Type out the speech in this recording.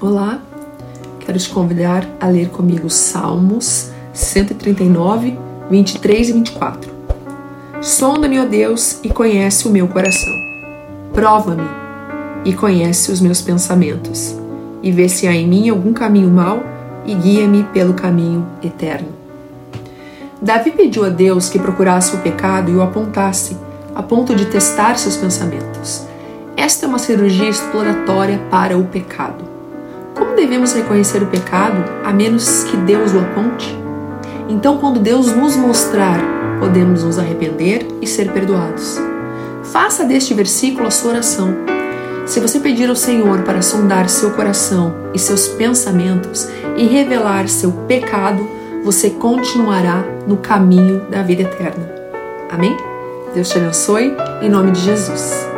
Olá, quero te convidar a ler comigo Salmos 139, 23 e 24. Sonda-me, ó Deus, e conhece o meu coração. Prova-me e conhece os meus pensamentos, e vê se há em mim algum caminho mau e guia-me pelo caminho eterno. Davi pediu a Deus que procurasse o pecado e o apontasse, a ponto de testar seus pensamentos. Esta é uma cirurgia exploratória para o pecado. Como devemos reconhecer o pecado a menos que Deus o aponte? Então, quando Deus nos mostrar, podemos nos arrepender e ser perdoados. Faça deste versículo a sua oração. Se você pedir ao Senhor para sondar seu coração e seus pensamentos e revelar seu pecado, você continuará no caminho da vida eterna. Amém? Deus te abençoe, em nome de Jesus.